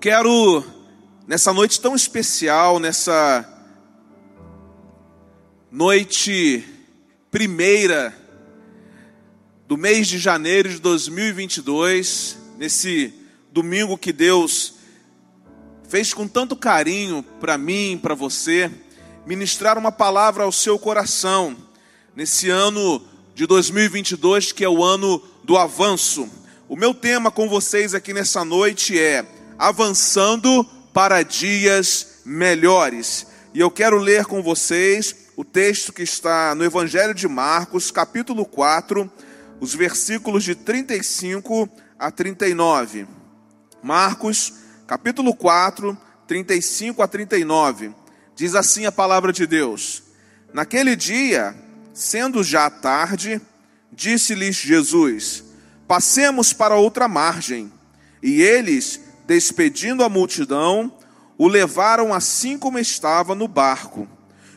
quero, nessa noite tão especial, nessa noite primeira do mês de janeiro de 2022, nesse domingo que Deus fez com tanto carinho para mim, para você, ministrar uma palavra ao seu coração, nesse ano de 2022, que é o ano do avanço. O meu tema com vocês aqui nessa noite é avançando para dias melhores. E eu quero ler com vocês o texto que está no Evangelho de Marcos, capítulo 4, os versículos de 35 a 39. Marcos, capítulo 4, 35 a 39. Diz assim a palavra de Deus: Naquele dia, sendo já tarde, disse-lhes Jesus: Passemos para outra margem. E eles despedindo a multidão, o levaram assim como estava no barco.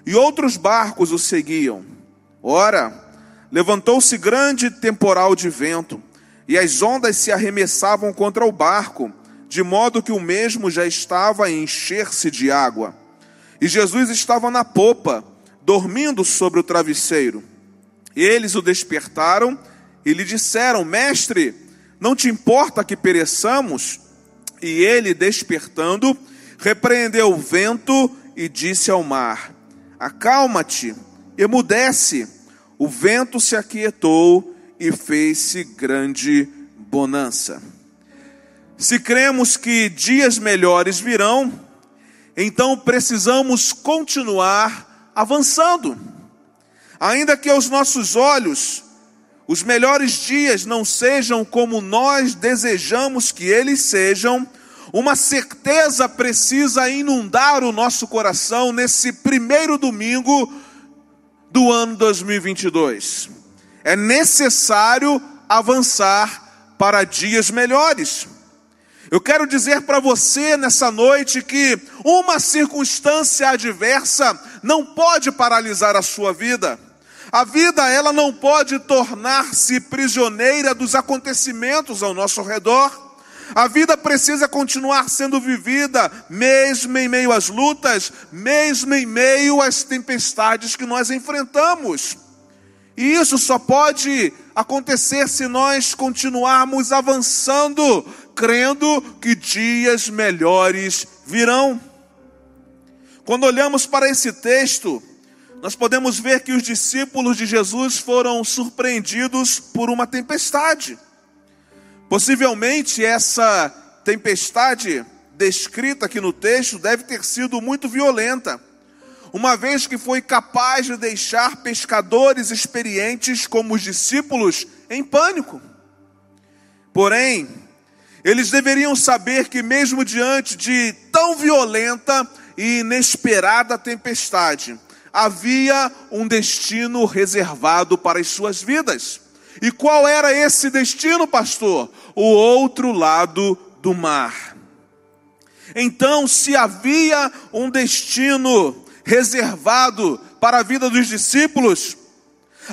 E outros barcos o seguiam. Ora, levantou-se grande temporal de vento, e as ondas se arremessavam contra o barco, de modo que o mesmo já estava a encher-se de água. E Jesus estava na popa, dormindo sobre o travesseiro. Eles o despertaram e lhe disseram: Mestre, não te importa que pereçamos? E ele, despertando, repreendeu o vento e disse ao mar: Acalma-te, emudece. O vento se aquietou e fez-se grande bonança. Se cremos que dias melhores virão, então precisamos continuar avançando. Ainda que aos nossos olhos os melhores dias não sejam como nós desejamos que eles sejam, uma certeza precisa inundar o nosso coração nesse primeiro domingo do ano 2022. É necessário avançar para dias melhores. Eu quero dizer para você nessa noite que uma circunstância adversa não pode paralisar a sua vida. A vida, ela não pode tornar-se prisioneira dos acontecimentos ao nosso redor. A vida precisa continuar sendo vivida, mesmo em meio às lutas, mesmo em meio às tempestades que nós enfrentamos. E isso só pode acontecer se nós continuarmos avançando, crendo que dias melhores virão. Quando olhamos para esse texto, nós podemos ver que os discípulos de Jesus foram surpreendidos por uma tempestade. Possivelmente essa tempestade descrita aqui no texto deve ter sido muito violenta, uma vez que foi capaz de deixar pescadores experientes como os discípulos em pânico. Porém, eles deveriam saber que, mesmo diante de tão violenta e inesperada tempestade, havia um destino reservado para as suas vidas. E qual era esse destino, pastor? O outro lado do mar. Então, se havia um destino reservado para a vida dos discípulos,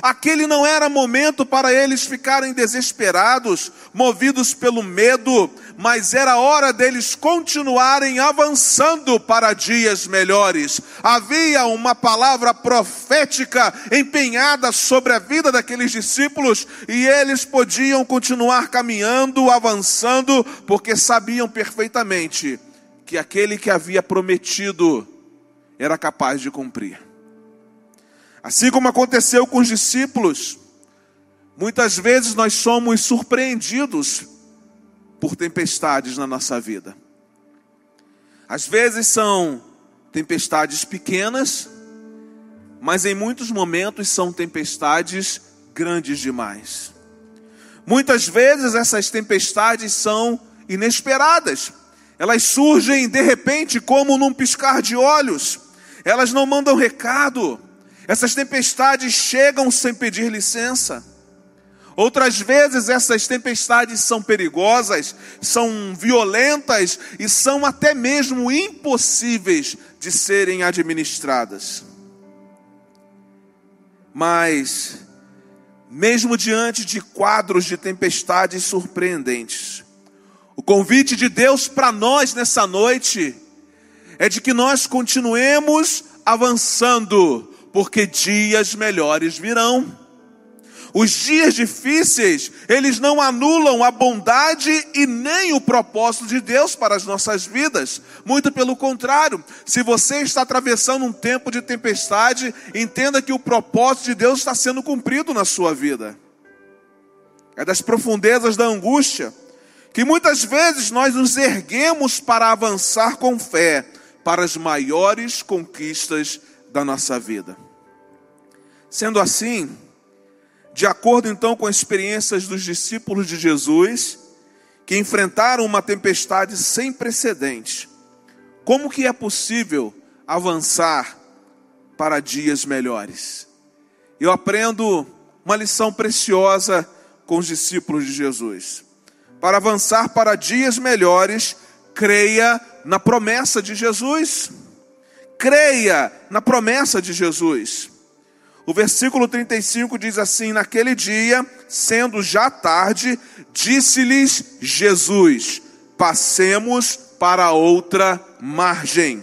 Aquele não era momento para eles ficarem desesperados, movidos pelo medo, mas era hora deles continuarem avançando para dias melhores. Havia uma palavra profética empenhada sobre a vida daqueles discípulos e eles podiam continuar caminhando, avançando, porque sabiam perfeitamente que aquele que havia prometido era capaz de cumprir. Assim como aconteceu com os discípulos, muitas vezes nós somos surpreendidos por tempestades na nossa vida. Às vezes são tempestades pequenas, mas em muitos momentos são tempestades grandes demais. Muitas vezes essas tempestades são inesperadas. Elas surgem de repente como num piscar de olhos. Elas não mandam recado essas tempestades chegam sem pedir licença. Outras vezes essas tempestades são perigosas, são violentas e são até mesmo impossíveis de serem administradas. Mas, mesmo diante de quadros de tempestades surpreendentes, o convite de Deus para nós nessa noite é de que nós continuemos avançando, porque dias melhores virão. Os dias difíceis, eles não anulam a bondade e nem o propósito de Deus para as nossas vidas. Muito pelo contrário, se você está atravessando um tempo de tempestade, entenda que o propósito de Deus está sendo cumprido na sua vida. É das profundezas da angústia que muitas vezes nós nos erguemos para avançar com fé para as maiores conquistas da nossa vida. Sendo assim, de acordo então com as experiências dos discípulos de Jesus, que enfrentaram uma tempestade sem precedentes, como que é possível avançar para dias melhores? Eu aprendo uma lição preciosa com os discípulos de Jesus. Para avançar para dias melhores, creia na promessa de Jesus. Creia na promessa de Jesus. O versículo 35 diz assim: Naquele dia, sendo já tarde, disse-lhes Jesus: Passemos para outra margem.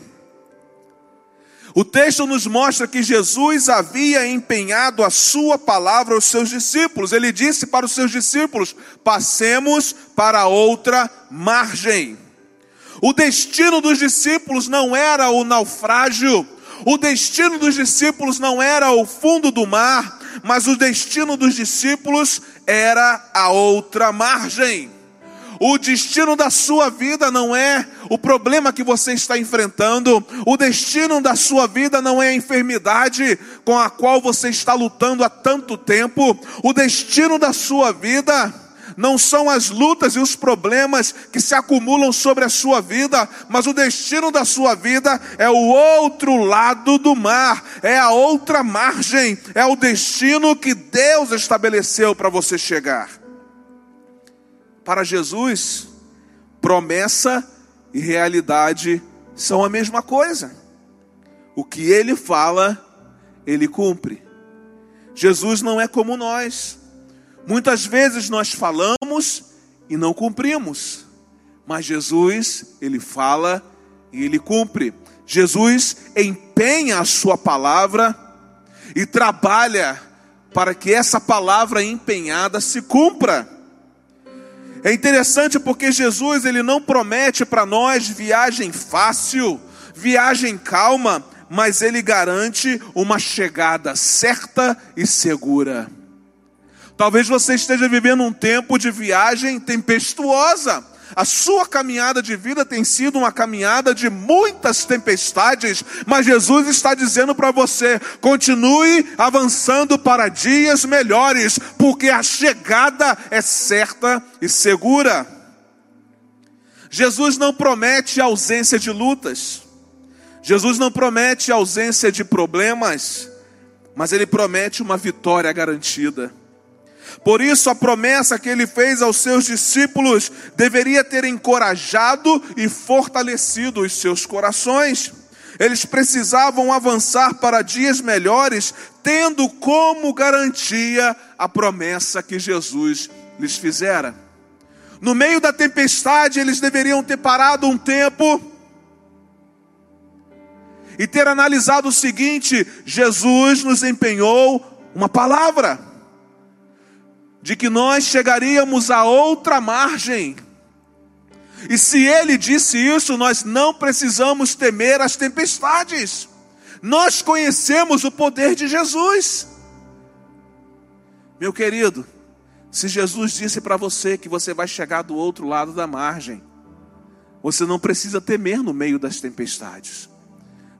O texto nos mostra que Jesus havia empenhado a sua palavra aos seus discípulos. Ele disse para os seus discípulos: Passemos para outra margem. O destino dos discípulos não era o naufrágio, o destino dos discípulos não era o fundo do mar, mas o destino dos discípulos era a outra margem. O destino da sua vida não é o problema que você está enfrentando, o destino da sua vida não é a enfermidade com a qual você está lutando há tanto tempo, o destino da sua vida não são as lutas e os problemas que se acumulam sobre a sua vida, mas o destino da sua vida é o outro lado do mar, é a outra margem, é o destino que Deus estabeleceu para você chegar. Para Jesus, promessa e realidade são a mesma coisa. O que ele fala, ele cumpre. Jesus não é como nós. Muitas vezes nós falamos e não cumprimos, mas Jesus, ele fala e ele cumpre. Jesus empenha a sua palavra e trabalha para que essa palavra empenhada se cumpra. É interessante porque Jesus ele não promete para nós viagem fácil, viagem calma, mas ele garante uma chegada certa e segura. Talvez você esteja vivendo um tempo de viagem tempestuosa. A sua caminhada de vida tem sido uma caminhada de muitas tempestades, mas Jesus está dizendo para você: continue avançando para dias melhores, porque a chegada é certa e segura. Jesus não promete ausência de lutas, Jesus não promete ausência de problemas, mas Ele promete uma vitória garantida. Por isso, a promessa que ele fez aos seus discípulos deveria ter encorajado e fortalecido os seus corações. Eles precisavam avançar para dias melhores, tendo como garantia a promessa que Jesus lhes fizera. No meio da tempestade, eles deveriam ter parado um tempo e ter analisado o seguinte: Jesus nos empenhou uma palavra de que nós chegaríamos a outra margem. E se ele disse isso, nós não precisamos temer as tempestades. Nós conhecemos o poder de Jesus. Meu querido, se Jesus disse para você que você vai chegar do outro lado da margem, você não precisa temer no meio das tempestades.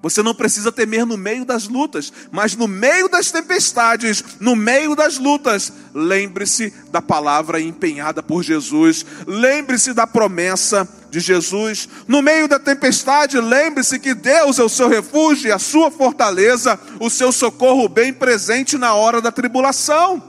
Você não precisa temer no meio das lutas, mas no meio das tempestades, no meio das lutas, lembre-se da palavra empenhada por Jesus, lembre-se da promessa de Jesus. No meio da tempestade, lembre-se que Deus é o seu refúgio a sua fortaleza, o seu socorro bem presente na hora da tribulação.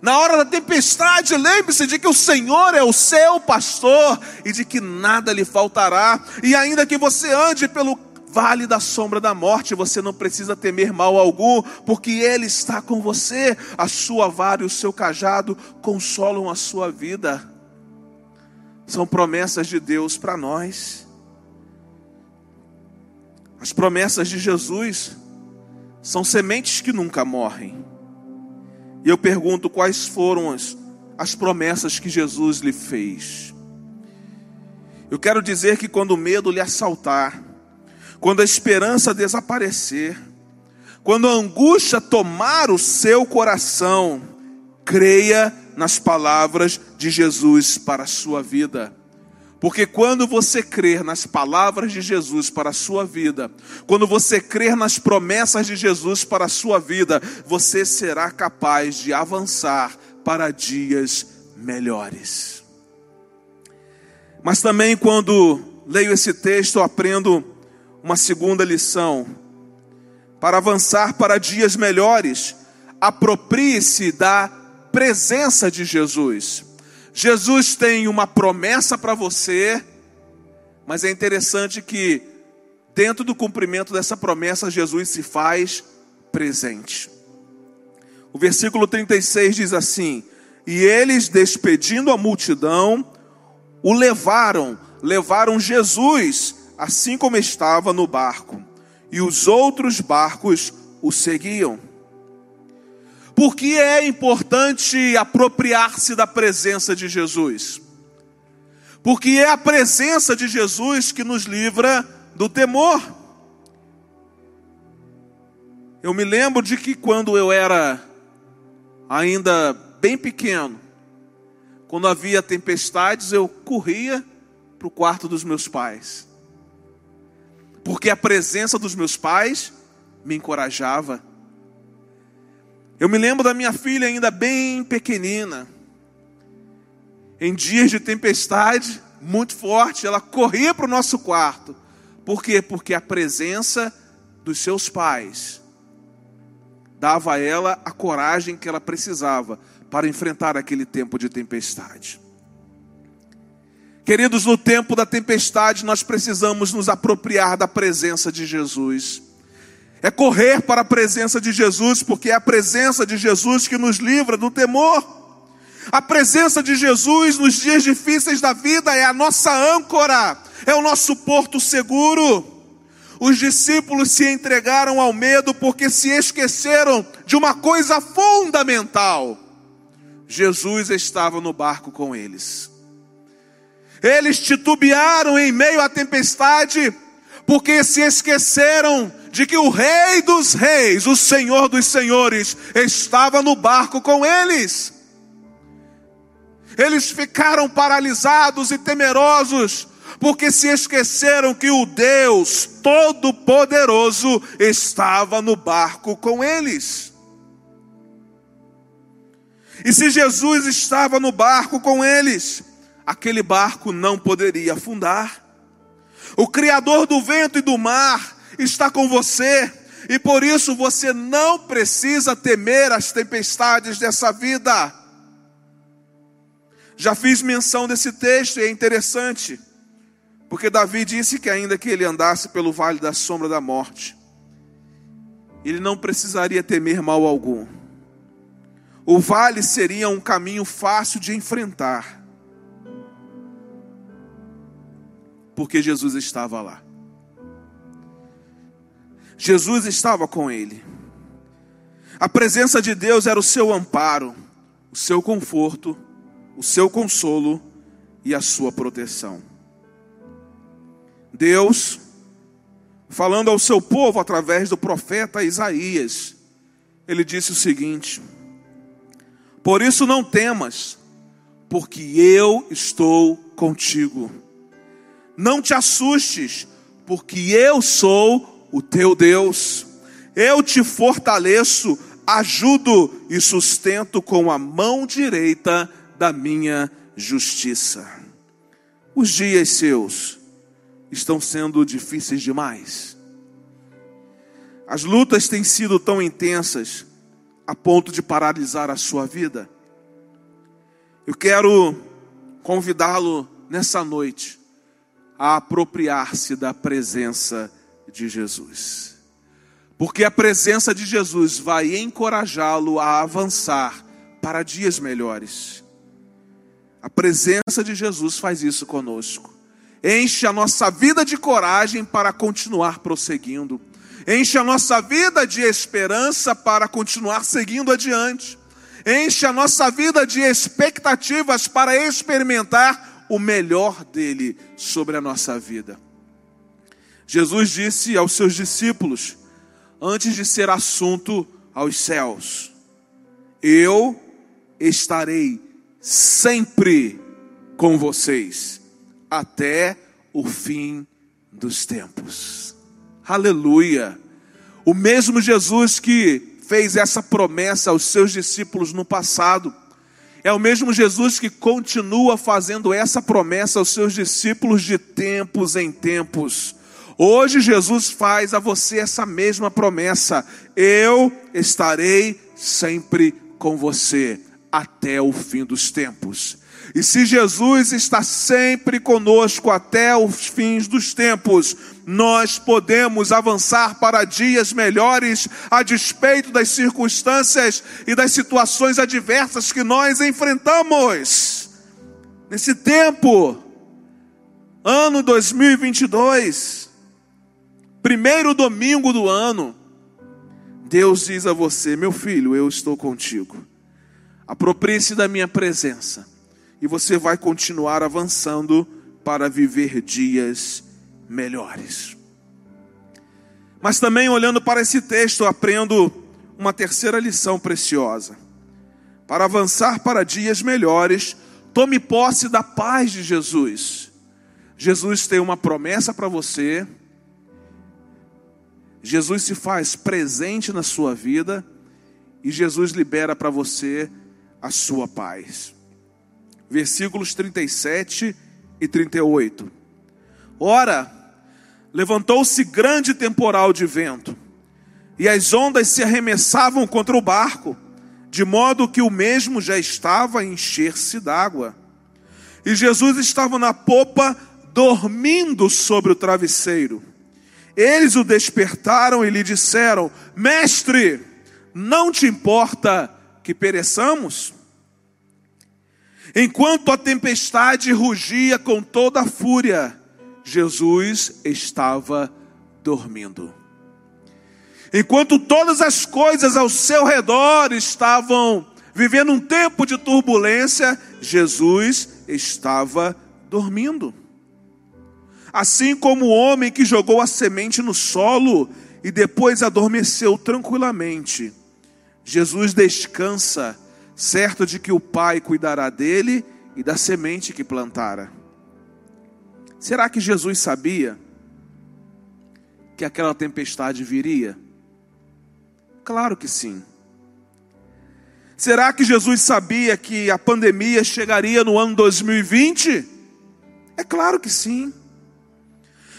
Na hora da tempestade, lembre-se de que o Senhor é o seu pastor e de que nada lhe faltará. E ainda que você ande pelo vale da sombra da morte, você não precisa temer mal algum, porque Ele está com você, a sua vara e o seu cajado consolam a sua vida. são promessas de Deus para nós. As promessas de Jesus são sementes que nunca morrem. E eu pergunto quais foram as, as promessas que Jesus lhe fez. Eu quero dizer que quando o medo lhe assaltar, quando a esperança desaparecer, quando a angústia tomar o seu coração, creia nas palavras de Jesus para a sua vida. Porque quando você crer nas palavras de Jesus para a sua vida, quando você crer nas promessas de Jesus para a sua vida, você será capaz de avançar para dias melhores. Mas também quando leio esse texto, eu aprendo uma segunda lição. Para avançar para dias melhores, aproprie-se da presença de Jesus. Jesus tem uma promessa para você, mas é interessante que, dentro do cumprimento dessa promessa, Jesus se faz presente. O versículo 36 diz assim: E eles, despedindo a multidão, o levaram, levaram Jesus, assim como estava no barco, e os outros barcos o seguiam. Por que é importante apropriar-se da presença de Jesus? Porque é a presença de Jesus que nos livra do temor. Eu me lembro de que quando eu era ainda bem pequeno, quando havia tempestades, eu corria para o quarto dos meus pais. Porque a presença dos meus pais me encorajava. Eu me lembro da minha filha ainda bem pequenina. Em dias de tempestade muito forte, ela corria para o nosso quarto. Por quê? Porque a presença dos seus pais dava a ela a coragem que ela precisava para enfrentar aquele tempo de tempestade. Queridos, no tempo da tempestade, nós precisamos nos apropriar da presença de Jesus. É correr para a presença de Jesus, porque é a presença de Jesus que nos livra do temor. A presença de Jesus nos dias difíceis da vida é a nossa âncora, é o nosso porto seguro. Os discípulos se entregaram ao medo porque se esqueceram de uma coisa fundamental: Jesus estava no barco com eles. Eles titubearam em meio à tempestade porque se esqueceram de que o Rei dos Reis, o Senhor dos Senhores, estava no barco com eles. Eles ficaram paralisados e temerosos, porque se esqueceram que o Deus Todo-Poderoso estava no barco com eles. E se Jesus estava no barco com eles, aquele barco não poderia afundar. O Criador do vento e do mar está com você, e por isso você não precisa temer as tempestades dessa vida. Já fiz menção desse texto e é interessante, porque Davi disse que ainda que ele andasse pelo vale da sombra da morte, ele não precisaria temer mal algum. O vale seria um caminho fácil de enfrentar, porque Jesus estava lá. Jesus estava com ele. A presença de Deus era o seu amparo, o seu conforto, o seu consolo e a sua proteção. Deus, falando ao seu povo através do profeta Isaías, ele disse o seguinte: Por isso não temas, porque eu estou contigo. Não te assustes, porque eu sou o teu Deus. Eu te fortaleço, ajudo e sustento com a mão direita da minha justiça. Os dias seus estão sendo difíceis demais. As lutas têm sido tão intensas a ponto de paralisar a sua vida. Eu quero convidá-lo nessa noite a apropriar-se da presença de Jesus. Porque a presença de Jesus vai encorajá-lo a avançar para dias melhores. A presença de Jesus faz isso conosco. Enche a nossa vida de coragem para continuar prosseguindo. Enche a nossa vida de esperança para continuar seguindo adiante. Enche a nossa vida de expectativas para experimentar o melhor dele sobre a nossa vida. Jesus disse aos seus discípulos, antes de ser assunto aos céus: Eu estarei sempre com vocês até o fim dos tempos. Aleluia! O mesmo Jesus que fez essa promessa aos seus discípulos no passado, é o mesmo Jesus que continua fazendo essa promessa aos seus discípulos de tempos em tempos. Hoje Jesus faz a você essa mesma promessa: eu estarei sempre com você até o fim dos tempos. E se Jesus está sempre conosco até os fins dos tempos, nós podemos avançar para dias melhores a despeito das circunstâncias e das situações adversas que nós enfrentamos. Nesse tempo, ano 2022, primeiro domingo do ano, Deus diz a você: meu filho, eu estou contigo. Aproprie-se da minha presença e você vai continuar avançando para viver dias melhores. Mas também olhando para esse texto, aprendo uma terceira lição preciosa. Para avançar para dias melhores, tome posse da paz de Jesus. Jesus tem uma promessa para você. Jesus se faz presente na sua vida e Jesus libera para você a sua paz versículos 37 e 38. Ora, levantou-se grande temporal de vento, e as ondas se arremessavam contra o barco, de modo que o mesmo já estava a encher-se d'água. E Jesus estava na popa, dormindo sobre o travesseiro. Eles o despertaram e lhe disseram: Mestre, não te importa que pereçamos? Enquanto a tempestade rugia com toda a fúria, Jesus estava dormindo. Enquanto todas as coisas ao seu redor estavam vivendo um tempo de turbulência, Jesus estava dormindo. Assim como o homem que jogou a semente no solo e depois adormeceu tranquilamente, Jesus descansa certo de que o Pai cuidará dele e da semente que plantara. Será que Jesus sabia que aquela tempestade viria? Claro que sim. Será que Jesus sabia que a pandemia chegaria no ano 2020? É claro que sim.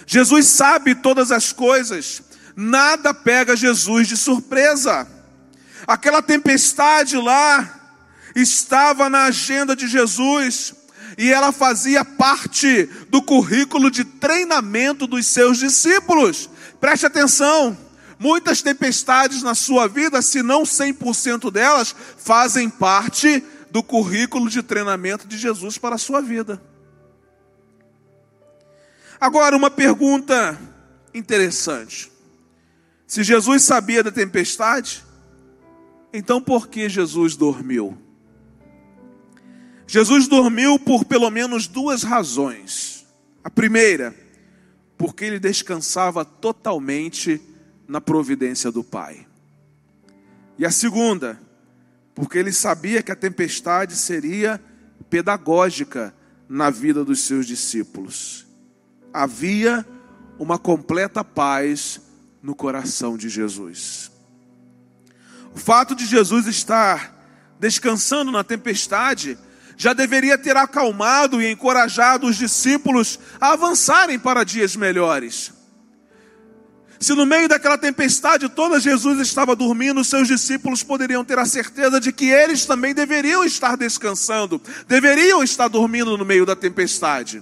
Jesus sabe todas as coisas, nada pega Jesus de surpresa. Aquela tempestade lá, estava na agenda de Jesus e ela fazia parte do currículo de treinamento dos seus discípulos. Preste atenção. Muitas tempestades na sua vida, se não 100% delas, fazem parte do currículo de treinamento de Jesus para a sua vida. Agora, uma pergunta interessante. Se Jesus sabia da tempestade, então por que Jesus dormiu? Jesus dormiu por pelo menos duas razões. A primeira, porque ele descansava totalmente na providência do Pai. E a segunda, porque ele sabia que a tempestade seria pedagógica na vida dos seus discípulos. Havia uma completa paz no coração de Jesus. O fato de Jesus estar descansando na tempestade já deveria ter acalmado e encorajado os discípulos a avançarem para dias melhores. Se no meio daquela tempestade toda Jesus estava dormindo, seus discípulos poderiam ter a certeza de que eles também deveriam estar descansando, deveriam estar dormindo no meio da tempestade.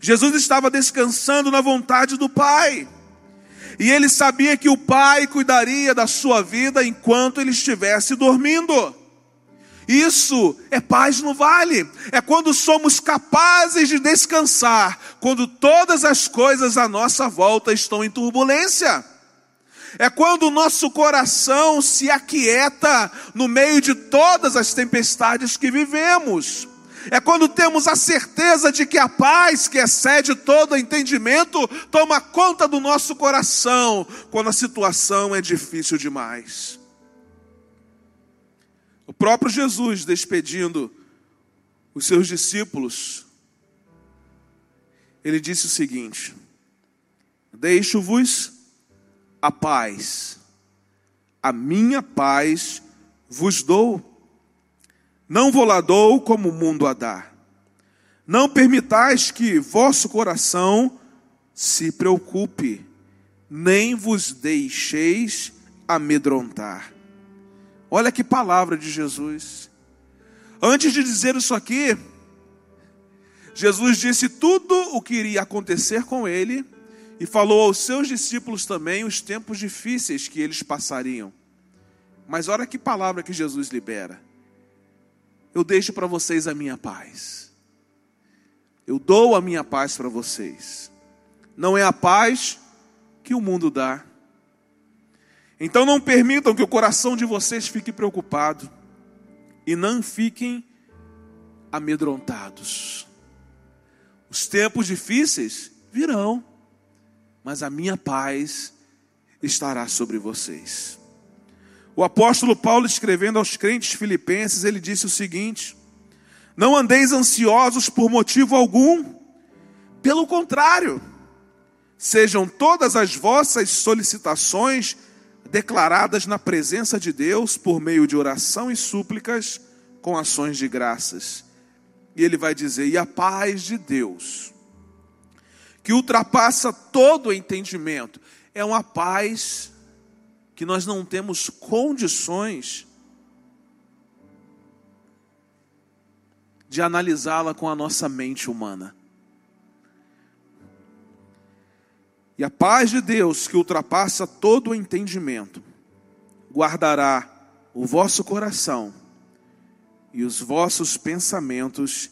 Jesus estava descansando na vontade do Pai. E ele sabia que o Pai cuidaria da sua vida enquanto ele estivesse dormindo. Isso é paz no vale. É quando somos capazes de descansar, quando todas as coisas à nossa volta estão em turbulência. É quando o nosso coração se aquieta no meio de todas as tempestades que vivemos. É quando temos a certeza de que a paz que excede todo entendimento toma conta do nosso coração, quando a situação é difícil demais. O próprio Jesus despedindo os seus discípulos, ele disse o seguinte: Deixo-vos a paz, a minha paz vos dou. Não vou lá dou como o mundo a dá. Não permitais que vosso coração se preocupe, nem vos deixeis amedrontar. Olha que palavra de Jesus. Antes de dizer isso aqui, Jesus disse tudo o que iria acontecer com ele e falou aos seus discípulos também os tempos difíceis que eles passariam. Mas olha que palavra que Jesus libera. Eu deixo para vocês a minha paz. Eu dou a minha paz para vocês. Não é a paz que o mundo dá. Então não permitam que o coração de vocês fique preocupado e não fiquem amedrontados. Os tempos difíceis virão, mas a minha paz estará sobre vocês. O apóstolo Paulo, escrevendo aos crentes filipenses, ele disse o seguinte: Não andeis ansiosos por motivo algum, pelo contrário, sejam todas as vossas solicitações declaradas na presença de Deus por meio de oração e súplicas com ações de graças. E ele vai dizer: e a paz de Deus, que ultrapassa todo o entendimento, é uma paz que nós não temos condições de analisá-la com a nossa mente humana. E a paz de Deus, que ultrapassa todo o entendimento, guardará o vosso coração e os vossos pensamentos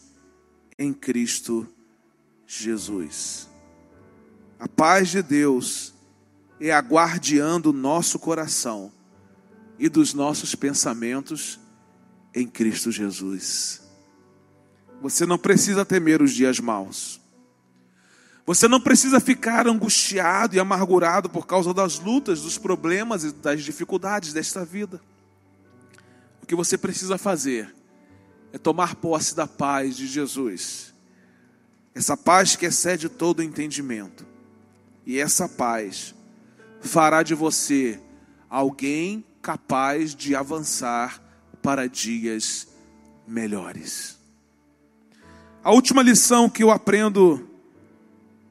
em Cristo Jesus. A paz de Deus é a guardiã do nosso coração e dos nossos pensamentos em Cristo Jesus. Você não precisa temer os dias maus. Você não precisa ficar angustiado e amargurado por causa das lutas, dos problemas e das dificuldades desta vida. O que você precisa fazer é tomar posse da paz de Jesus. Essa paz que excede todo entendimento. E essa paz fará de você alguém capaz de avançar para dias melhores. A última lição que eu aprendo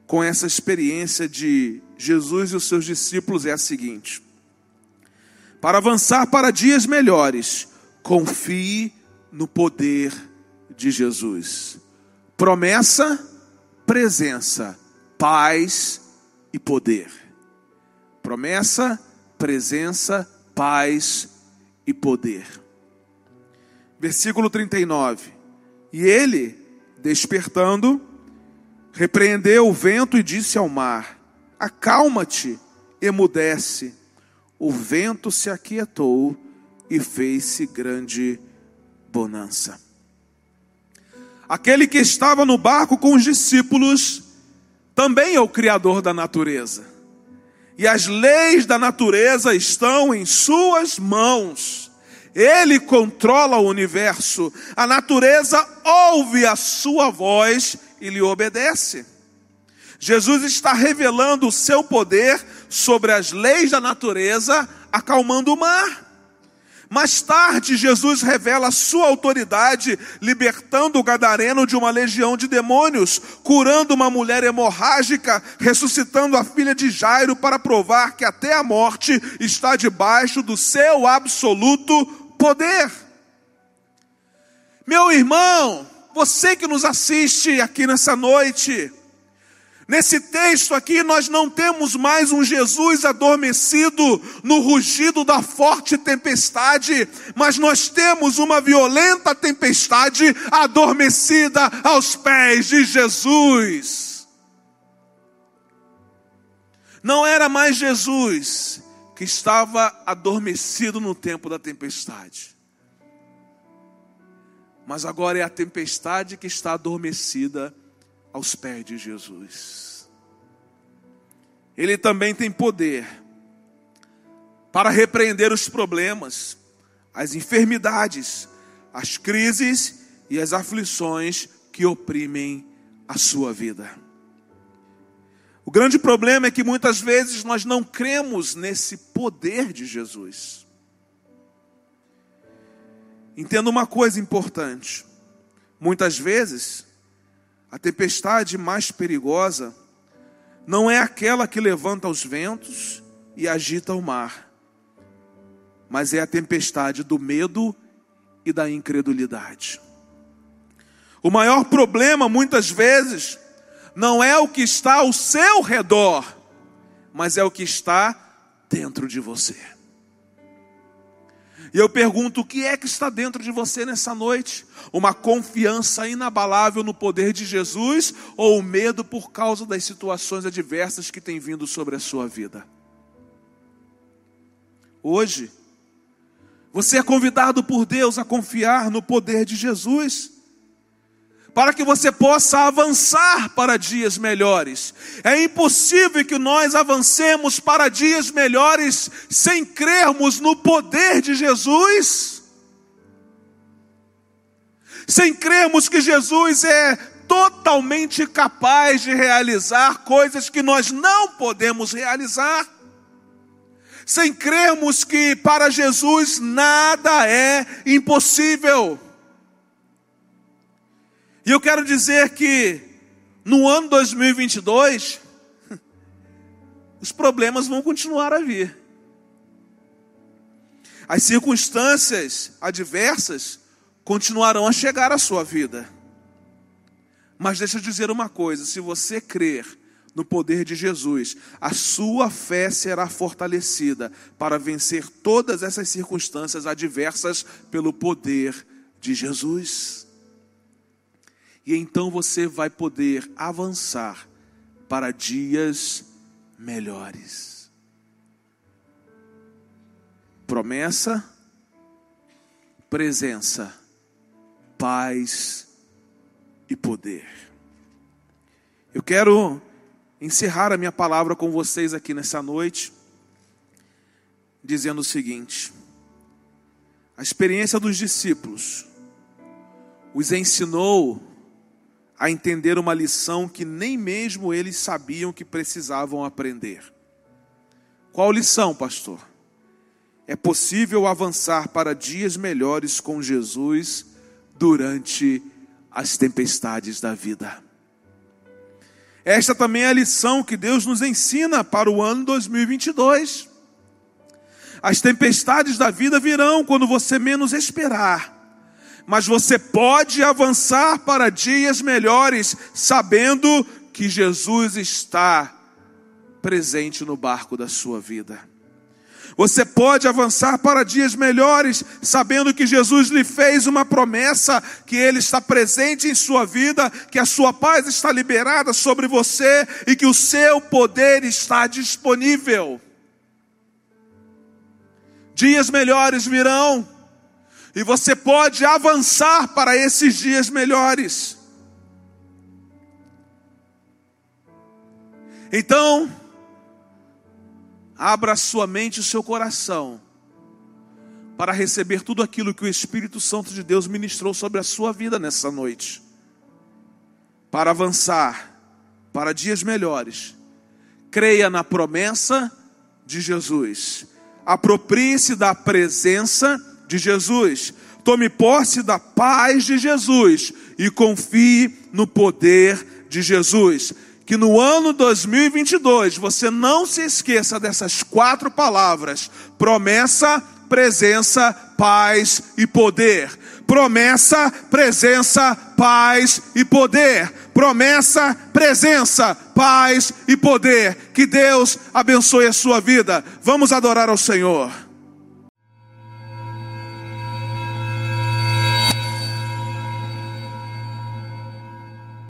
com essa experiência de Jesus e os seus discípulos é a seguinte: para avançar para dias melhores, confie no poder de Jesus. Promessa, presença, paz e poder. Promessa, presença, paz e poder. Versículo 39. E ele, despertando, Repreendeu o vento e disse ao mar: Acalma-te, emudece. O vento se aquietou e fez-se grande bonança. Aquele que estava no barco com os discípulos também é o Criador da natureza. E as leis da natureza estão em Suas mãos. Ele controla o universo. A natureza ouve a Sua voz e lhe obedece. Jesus está revelando o seu poder sobre as leis da natureza, acalmando o mar. Mais tarde, Jesus revela sua autoridade, libertando o gadareno de uma legião de demônios, curando uma mulher hemorrágica, ressuscitando a filha de Jairo para provar que até a morte está debaixo do seu absoluto poder. Meu irmão, você que nos assiste aqui nessa noite, Nesse texto aqui, nós não temos mais um Jesus adormecido no rugido da forte tempestade, mas nós temos uma violenta tempestade adormecida aos pés de Jesus. Não era mais Jesus que estava adormecido no tempo da tempestade, mas agora é a tempestade que está adormecida aos pés de Jesus. Ele também tem poder para repreender os problemas, as enfermidades, as crises e as aflições que oprimem a sua vida. O grande problema é que muitas vezes nós não cremos nesse poder de Jesus. Entenda uma coisa importante: muitas vezes a tempestade mais perigosa não é aquela que levanta os ventos e agita o mar, mas é a tempestade do medo e da incredulidade. O maior problema, muitas vezes, não é o que está ao seu redor, mas é o que está dentro de você. E eu pergunto: o que é que está dentro de você nessa noite? Uma confiança inabalável no poder de Jesus ou o medo por causa das situações adversas que têm vindo sobre a sua vida? Hoje, você é convidado por Deus a confiar no poder de Jesus para que você possa avançar para dias melhores. É impossível que nós avancemos para dias melhores sem crermos no poder de Jesus, sem crermos que Jesus é totalmente capaz de realizar coisas que nós não podemos realizar. Sem crermos que para Jesus nada é impossível. E eu quero dizer que no ano 2022, os problemas vão continuar a vir. As circunstâncias adversas continuarão a chegar à sua vida. Mas deixa eu dizer uma coisa: se você crer no poder de Jesus, a sua fé será fortalecida para vencer todas essas circunstâncias adversas pelo poder de Jesus. E então você vai poder avançar para dias melhores. Promessa, presença, paz e poder. Eu quero encerrar a minha palavra com vocês aqui nessa noite, dizendo o seguinte: a experiência dos discípulos os ensinou a entender uma lição que nem mesmo eles sabiam que precisavam aprender. Qual lição, pastor? É possível avançar para dias melhores com Jesus durante as tempestades da vida. Esta também é a lição que Deus nos ensina para o ano 2022. As tempestades da vida virão quando você menos esperar mas você pode avançar para dias melhores, sabendo que Jesus está presente no barco da sua vida. Você pode avançar para dias melhores, sabendo que Jesus lhe fez uma promessa, que Ele está presente em sua vida, que a sua paz está liberada sobre você e que o seu poder está disponível. Dias melhores virão, e você pode avançar para esses dias melhores. Então, abra sua mente e seu coração para receber tudo aquilo que o Espírito Santo de Deus ministrou sobre a sua vida nessa noite. Para avançar para dias melhores. Creia na promessa de Jesus. Aproprie-se da presença de Jesus. Tome posse da paz de Jesus e confie no poder de Jesus. Que no ano 2022 você não se esqueça dessas quatro palavras: promessa, presença, paz e poder. Promessa, presença, paz e poder. Promessa, presença, paz e poder. Que Deus abençoe a sua vida. Vamos adorar ao Senhor.